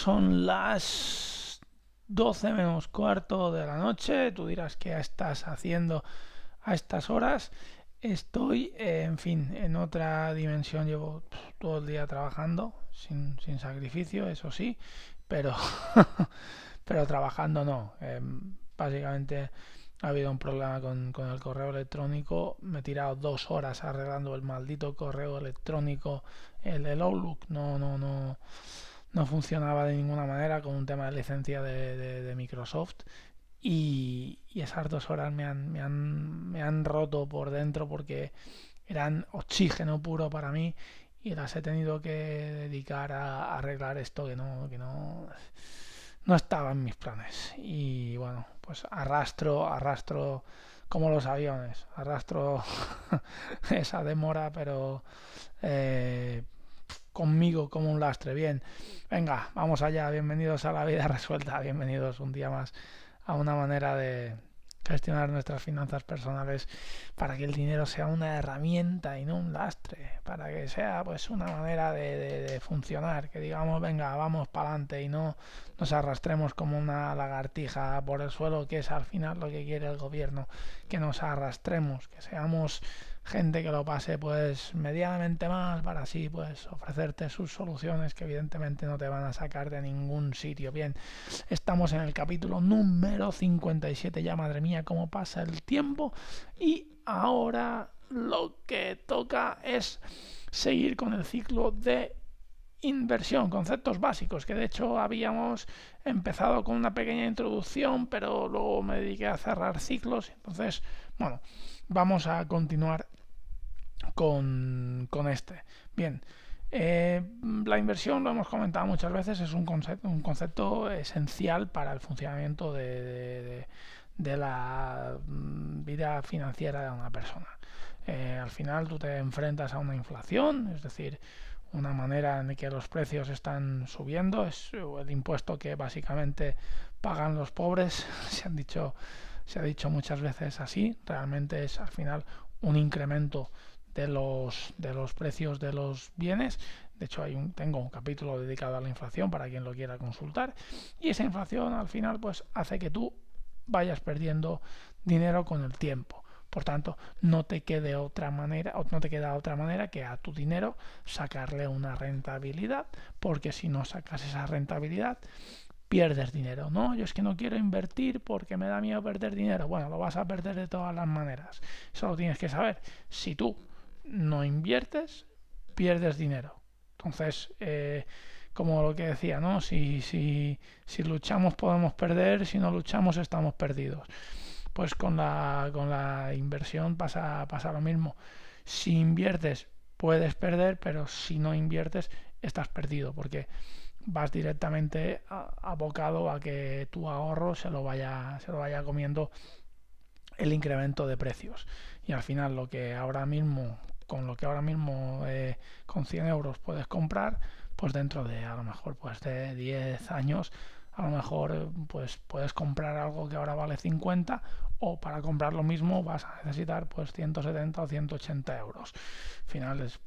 Son las 12 menos cuarto de la noche. Tú dirás qué estás haciendo a estas horas. Estoy, en fin, en otra dimensión. Llevo todo el día trabajando, sin, sin sacrificio, eso sí, pero, pero trabajando no. Em, básicamente ha habido un problema con, con, el correo electrónico. Me he tirado dos horas arreglando el maldito correo electrónico, el, el Outlook. No, no, no no funcionaba de ninguna manera con un tema de licencia de, Microsoft y, esas dos horas me han, me, han, me han roto por dentro porque eran oxígeno puro para mí y las he tenido que dedicar a, arreglar esto que no, que no, no estaba en mis planes. Y bueno, pues arrastro, arrastro como los aviones, arrastro esa demora, pero eh, conmigo como un lastre. Bien, venga, vamos allá, bienvenidos a la vida resuelta, bienvenidos un día más a una manera de gestionar nuestras finanzas personales para que el dinero sea una herramienta y no un lastre, para que sea pues una manera de, funcionar, que digamos, venga, vamos para adelante y no nos arrastremos como una lagartija por el suelo, que es al final lo que quiere el gobierno, que nos arrastremos, que seamos gente que lo pase pues medianamente mal para así pues ofrecerte sus soluciones que evidentemente no te van a sacar de ningún sitio. Bien, estamos en el capítulo número 57 ya, madre mía, cómo pasa el tiempo y ahora lo que toca es seguir con el ciclo de inversión, conceptos básicos, que de hecho habíamos empezado con una pequeña introducción, pero luego me dediqué a cerrar ciclos, entonces, bueno, vamos a continuar con, este. Bien, eh, la inversión, lo hemos comentado muchas veces, es un concepto, un concepto esencial para el funcionamiento de, la mm, vida financiera de una persona. Eh, al final tú te enfrentas a una inflación, es decir, una manera en que los precios están subiendo, es el impuesto que básicamente pagan los pobres, se han dicho se ha dicho muchas veces así, realmente es al final un incremento de los, de los precios de los bienes. De hecho, hay un, tengo un capítulo dedicado a la inflación para quien lo quiera consultar. Y esa inflación al final pues hace que tú vayas perdiendo dinero con el tiempo. Por tanto, no te quede otra manera, no te queda otra manera que a tu dinero sacarle una rentabilidad, porque si no sacas esa rentabilidad, pierdes dinero. No, yo es que no quiero invertir porque me da miedo perder dinero. Bueno, lo vas a perder de todas las maneras. Eso lo tienes que saber. Si tú no inviertes, pierdes dinero. Entonces, eh, como lo que decía, ¿no? Si, si, si luchamos podemos perder, si no luchamos estamos perdidos. Pues con la, con la inversión pasa, pasa lo mismo. Si inviertes puedes perder, pero si no inviertes estás perdido, porque vas directamente abocado a que tu ahorro se lo vaya, se lo vaya comiendo el incremento de precios. Y al final lo que ahora mismo con lo que ahora mismo eh, con 100 euros puedes comprar, pues dentro de a lo mejor pues de 10 años a lo mejor pues puedes comprar algo que ahora vale 50 o para comprar lo mismo vas a necesitar pues 170 o 180 euros. Al final es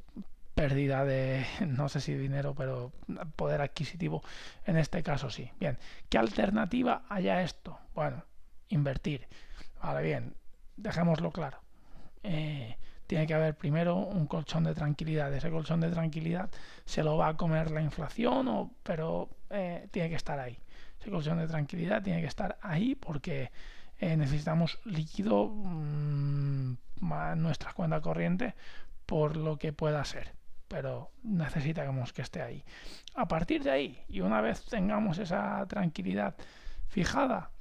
pérdida de no sé si dinero pero poder adquisitivo en este caso sí. Bien, ¿qué alternativa haya esto? Bueno, invertir. Vale, bien, dejémoslo claro. Eh, tiene que haber primero un colchón de tranquilidad. Ese colchón de tranquilidad se lo va a comer la inflación, o, pero eh, tiene que estar ahí. Ese colchón de tranquilidad tiene que estar ahí porque eh, necesitamos líquido mmm, en nuestra cuenta corriente por lo que pueda ser pero necesitamos que esté ahí. A partir de ahí, y una vez tengamos esa tranquilidad fijada,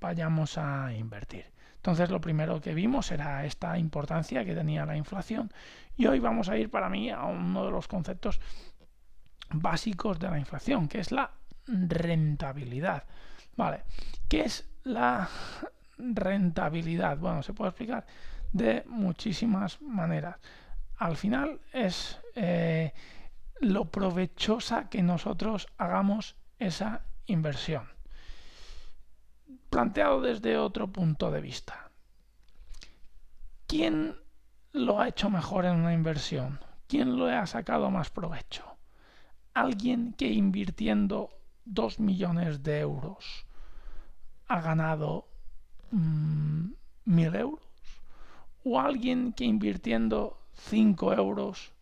vayamos a invertir. Entonces lo primero que vimos era esta importancia que tenía la inflación y hoy vamos a ir para mí a uno de los conceptos básicos de la inflación, que es la rentabilidad. Vale, ¿qué es la rentabilidad? Bueno, se puede explicar de muchísimas maneras al final es eh, lo provechosa que nosotros hagamos esa inversión. Planteado desde otro punto de vista. ¿Quién lo ha hecho mejor en una inversión? ¿Quién lo ha sacado más provecho? Alguien que invirtiendo 2 millones de euros ha ganado mm, mil euros. O alguien que invirtiendo 5 euros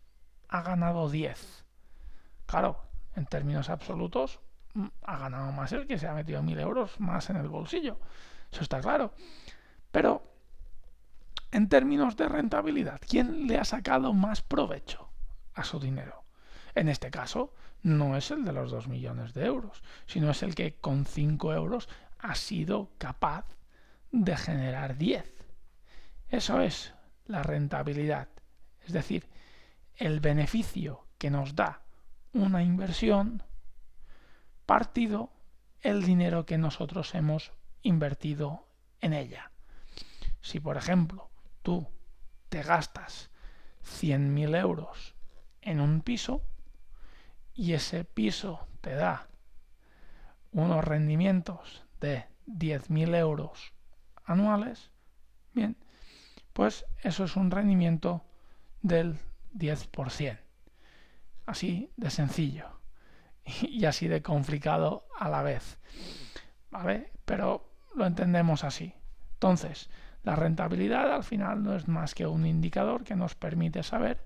ha ganado 10. Claro, en términos absolutos mm, ha ganado más el que se ha metido 1000 euros más en el bolsillo. Eso está claro. Pero en términos de rentabilidad, ¿quién le ha sacado más provecho a su dinero? En este caso, no es el de los 2 millones de euros, sino es el que con 5 euros ha sido capaz de generar 10. Eso es la rentabilidad. Es decir, el beneficio que nos da una inversión partido el dinero que nosotros hemos invertido en ella. Si, por ejemplo, tú te gastas 100.000 euros en un piso y ese piso te da unos rendimientos de 10.000 euros anuales, bien, pues eso es un rendimiento del 10%. Así de sencillo y así de complicado a la vez. ¿Vale? Pero lo entendemos así. Entonces, la rentabilidad al final no es más que un indicador que nos permite saber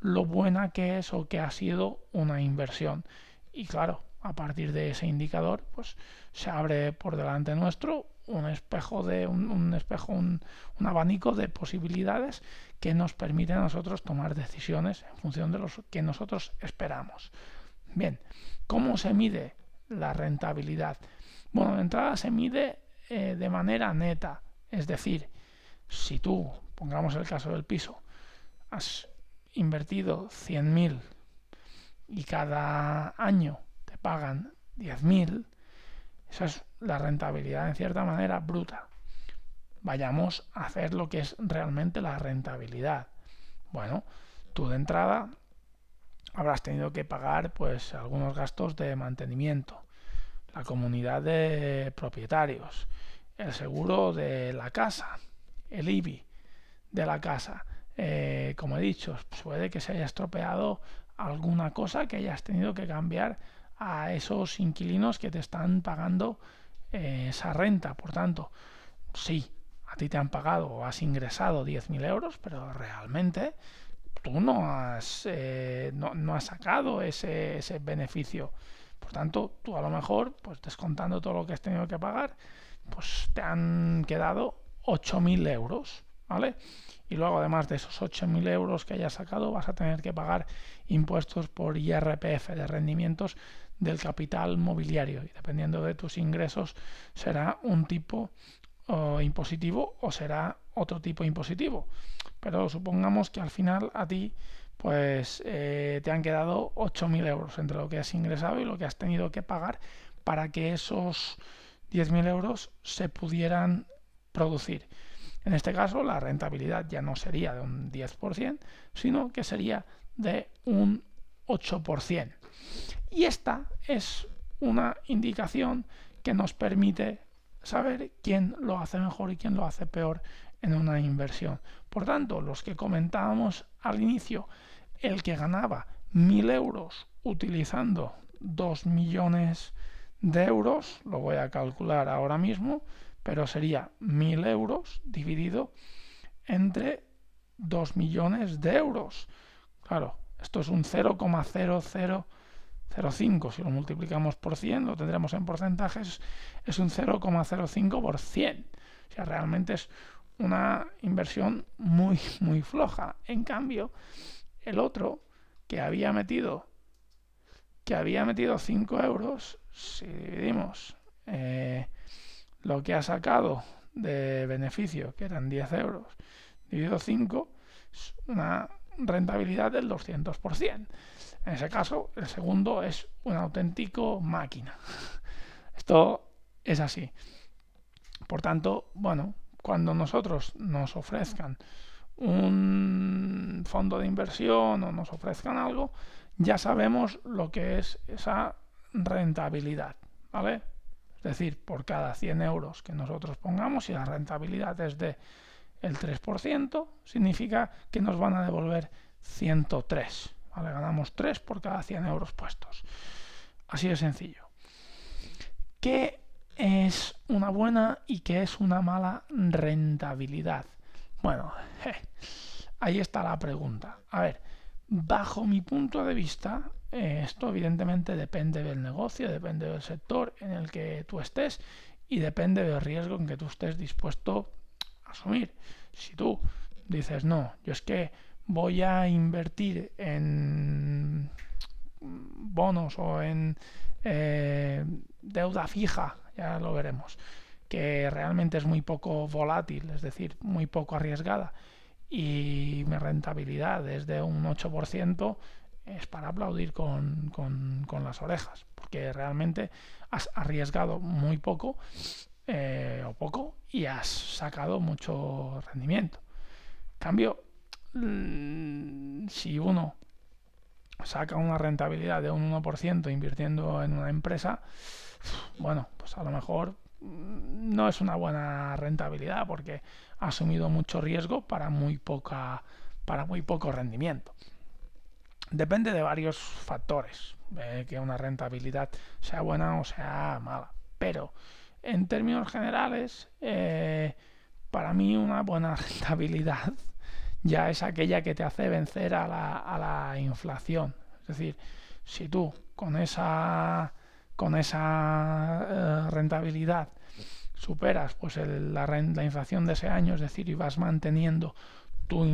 lo buena que es o que ha sido una inversión. Y claro, a partir de ese indicador, pues se abre por delante nuestro un espejo de un, espejo, un, abanico de posibilidades que nos permite a nosotros tomar decisiones en función de lo que nosotros esperamos. Bien, ¿cómo se mide la rentabilidad? Bueno, de entrada se mide eh, de manera neta, es decir, si tú, pongamos el caso del piso, has invertido 100.000 y cada año te pagan 10.000, esa es la rentabilidad en cierta manera bruta. Vayamos a hacer lo que es realmente la rentabilidad. Bueno, tú de entrada habrás tenido que pagar pues algunos gastos de mantenimiento, la comunidad de propietarios, el seguro de la casa, el IBI de la casa. Eh, como he dicho, puede que se haya estropeado alguna cosa que hayas tenido que cambiar a esos inquilinos que te están pagando eh, esa renta. Por tanto, sí, a ti te han pagado o has ingresado 10.000 euros, pero realmente tú no has, eh, no, has sacado ese, ese, beneficio. Por tanto, tú a lo mejor, pues descontando todo lo que has tenido que pagar, pues te han quedado 8.000 euros, ¿vale? Y luego, además de esos 8.000 euros que hayas sacado, vas a tener que pagar impuestos por IRPF de rendimientos del capital mobiliario y dependiendo de tus ingresos será un tipo impositivo o será otro tipo impositivo. Pero supongamos que al final a ti pues eh, te han quedado 8.000 euros entre lo que has ingresado y lo que has tenido que pagar para que esos 10.000 euros se pudieran producir. En este caso, la rentabilidad ya no sería de un 10%, sino que sería de un 8%. Y esta es una indicación que nos permite saber quién lo hace mejor y quién lo hace peor en una inversión. Por tanto, los que comentábamos al inicio, el que ganaba mil euros utilizando 2 millones de euros, lo voy a calcular ahora mismo, pero sería mil euros dividido entre 2 millones de euros. Claro, esto es un 0,0005. Si lo multiplicamos por 100, lo tendremos en porcentajes, es un 0,05 por 100. O sea, realmente es una inversión muy, muy floja. En cambio, el otro que había metido que había metido 5 euros, si dividimos eh, lo que ha sacado de beneficio, que eran 10 euros, dividido 5, es una rentabilidad del 200%. En ese caso, el segundo es un auténtico máquina. Esto es así. Por tanto, bueno, cuando nosotros nos ofrezcan un fondo de inversión o nos ofrezcan algo, ya sabemos lo que es esa rentabilidad, ¿vale? Es decir, por cada 100 euros que nosotros pongamos, si la rentabilidad es de el 3%, significa que nos van a devolver 103. ¿vale? Ganamos 3 por cada 100 euros puestos. Así de sencillo. ¿Qué es una buena y qué es una mala rentabilidad? Bueno, ahí está la pregunta. A ver, bajo mi punto de vista, esto evidentemente depende del negocio, depende del sector en el que tú estés y depende del riesgo en que tú estés dispuesto a asumir. Si tú dices, no, yo es que voy a invertir en bonos o en eh, deuda fija, ya lo veremos, que realmente es muy poco volátil, es decir, muy poco arriesgada, y mi rentabilidad es de un 8%, es para aplaudir con, las orejas, porque realmente has arriesgado muy poco eh, o poco y has sacado mucho rendimiento. Cambio, mm, si uno saca una rentabilidad de un 1% invirtiendo en una empresa, bueno, pues a lo mejor mm, no es una buena rentabilidad porque ha asumido mucho riesgo para muy poca para muy poco rendimiento. Depende de varios factores, que una rentabilidad sea buena o sea mala. Pero en términos generales, eh, para mí una buena rentabilidad ya es aquella que te hace vencer a la, inflación. Es decir, si tú con esa, con esa eh, rentabilidad superas pues la, la, inflación de ese año, es decir, y vas manteniendo tu,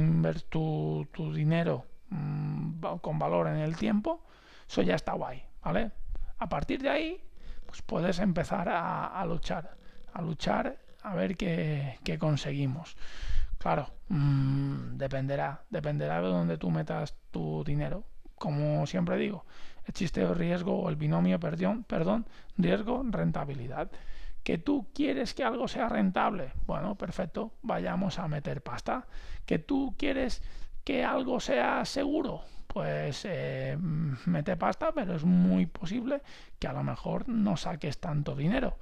tu, tu dinero mmm, con valor en el tiempo, eso ya está guay, ¿vale? A partir de ahí, pues puedes empezar a, luchar, a luchar a ver qué, qué conseguimos. Claro, mmm, dependerá, dependerá de dónde tú metas tu dinero. Como siempre digo, el chiste de riesgo o el binomio, perdón, perdón, riesgo, rentabilidad. ¿Que tú quieres que algo sea rentable? Bueno, perfecto, vayamos a meter pasta. ¿Que tú quieres que algo sea seguro? Pues eh, mete pasta, pero es muy posible que a lo mejor no saques tanto dinero.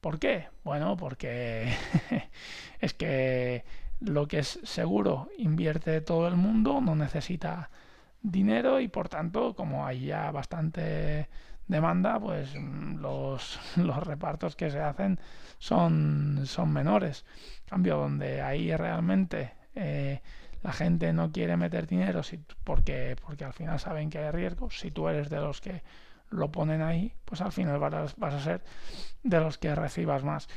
¿Por qué? Bueno, porque es que lo que es seguro invierte todo el mundo, no necesita dinero y por tanto, como hay ya bastante demanda, pues mm, los, los repartos que se hacen son, son menores. cambio, donde ahí realmente eh, la gente no quiere meter dinero si, porque, porque al final saben que hay riesgo, si tú eres de los que lo ponen ahí, pues al final vas, vas a ser de los que recibas más.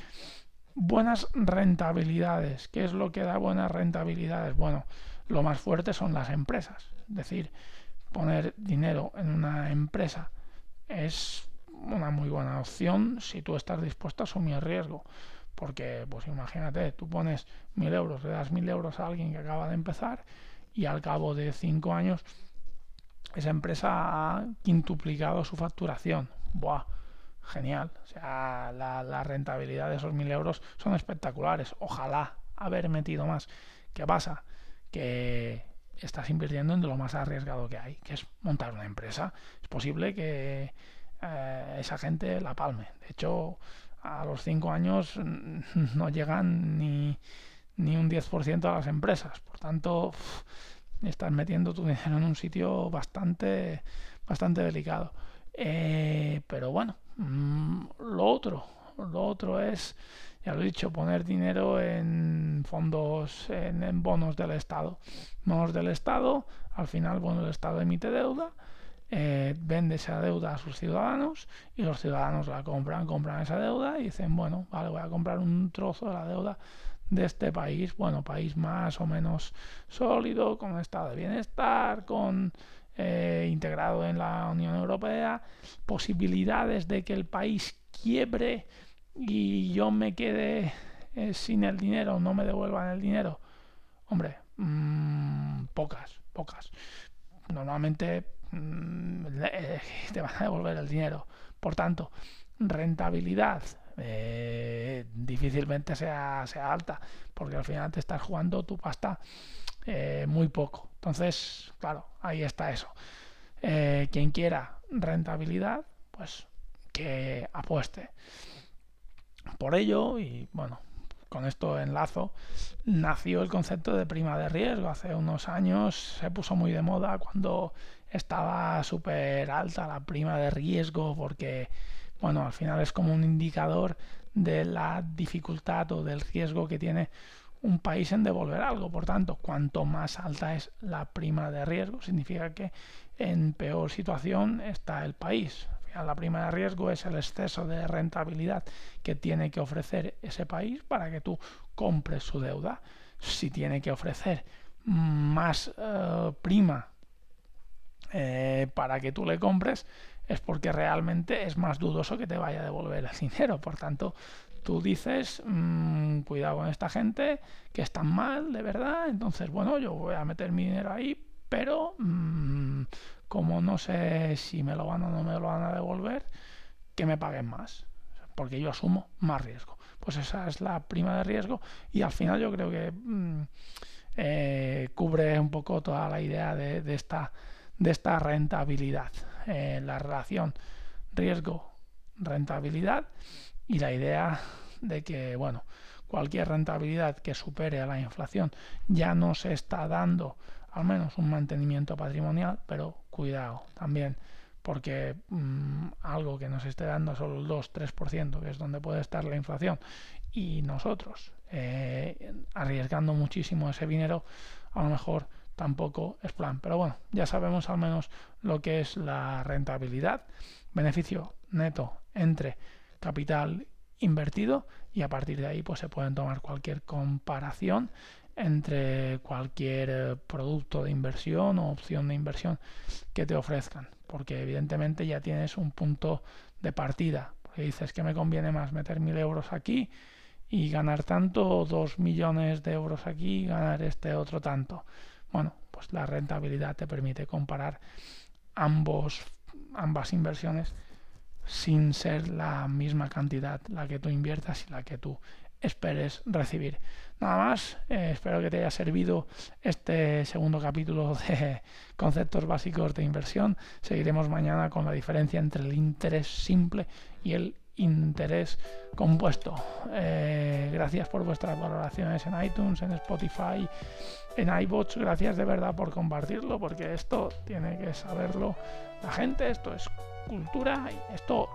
Buenas rentabilidades. ¿Qué es lo que da buenas rentabilidades? Bueno, lo más fuerte son las empresas. Es decir, poner dinero en una empresa es una muy buena opción si tú estás dispuesto a asumir riesgo. Porque, pues imagínate, tú pones mil euros, le das mil euros a alguien que acaba de empezar y al cabo de cinco años esa empresa ha quintuplicado su facturación. Buah, genial. O sea, la, la rentabilidad de esos mil euros son espectaculares. Ojalá haber metido más. ¿Qué pasa? Que estás invirtiendo en lo más arriesgado que hay, que es montar una empresa. Es posible que eh, esa gente la palme. De hecho, a los cinco años no llegan ni, ni un 10% a las empresas. Por tanto, estás metiendo tu dinero en un sitio bastante, bastante delicado. Eh, pero bueno, mm, lo otro, lo otro es ya lo he dicho, poner dinero en fondos, en, bonos del Estado. Bonos del Estado, al final, bueno, el Estado emite deuda, eh, vende esa deuda a sus ciudadanos y los ciudadanos la compran, compran esa deuda y dicen, bueno, vale, voy a comprar un trozo de la deuda de este país, bueno, país más o menos sólido, con estado de bienestar, con eh, integrado en la Unión Europea, posibilidades de que el país quiebre y yo me quede eh, sin el dinero, no me devuelvan el dinero. Hombre, mmm, pocas, pocas. Normalmente te van a devolver el dinero. Por tanto, rentabilidad eh, difícilmente sea, sea alta, porque al final te estás jugando tu pasta eh, muy poco. Entonces, claro, ahí está eso. Eh, quien quiera rentabilidad, pues que apueste. Por ello, y bueno, con esto enlazo, nació el concepto de prima de riesgo. Hace unos años se puso muy de moda cuando estaba súper alta la prima de riesgo porque, bueno, al final es como un indicador de la dificultad o del riesgo que tiene un país en devolver algo. Por tanto, cuanto más alta es la prima de riesgo, significa que en peor situación está el país. La prima de riesgo es el exceso de rentabilidad que tiene que ofrecer ese país para que tú compres su deuda. Si tiene que ofrecer más eh, prima eh, para que tú le compres, es porque realmente es más dudoso que te vaya a devolver el dinero. Por tanto, tú dices, mmm, cuidado con esta gente, que están mal, de verdad, entonces, bueno, yo voy a meter mi dinero ahí, pero mmm, como no sé si me lo van o no me lo van a devolver, que me paguen más, porque yo asumo más riesgo. Pues esa es la prima de riesgo y al final yo creo que mmm, eh, cubre un poco toda la idea de, de, esta, de esta rentabilidad, eh, la relación riesgo-rentabilidad y la idea de que, bueno, cualquier rentabilidad que supere a la inflación ya no se está dando al menos un mantenimiento patrimonial, pero cuidado también, porque mmm, algo que nos esté dando solo el 2-3%, que es donde puede estar la inflación, y nosotros eh, arriesgando muchísimo ese dinero, a lo mejor tampoco es plan. Pero bueno, ya sabemos al menos lo que es la rentabilidad, beneficio neto entre capital invertido y a partir de ahí pues se pueden tomar cualquier comparación entre cualquier eh, producto de inversión o opción de inversión que te ofrezcan. Porque evidentemente ya tienes un punto de partida. Dices que me conviene más meter mil euros aquí y ganar tanto o dos millones de euros aquí y ganar este otro tanto bueno pues la rentabilidad te permite comparar ambos ambas inversiones sin ser la misma cantidad la que tú inviertas y la que tú esperes recibir. Nada más, eh, espero que te haya servido este segundo capítulo de conceptos básicos de inversión. Seguiremos mañana con la diferencia entre el interés simple y el interés compuesto. Eh, gracias por vuestras valoraciones en iTunes, en Spotify, en iBots. Gracias de verdad por compartirlo, porque esto tiene que saberlo la gente. Esto es cultura esto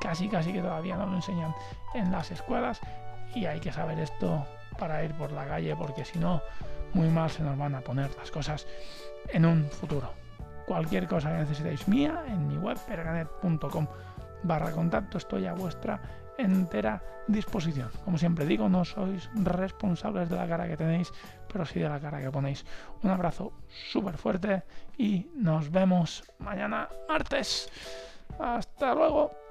casi casi que todavía no lo enseñan en las escuelas y hay que saber esto para ir por la calle porque si no muy mal se nos van a poner las cosas en un futuro. Cualquier cosa que necesitéis mía en mi web perganet.com barra contacto estoy a vuestra entera disposición. Como siempre digo, no sois responsables de la cara que tenéis, pero sí de la cara que ponéis. Un abrazo súper fuerte y nos vemos mañana martes. Hasta luego.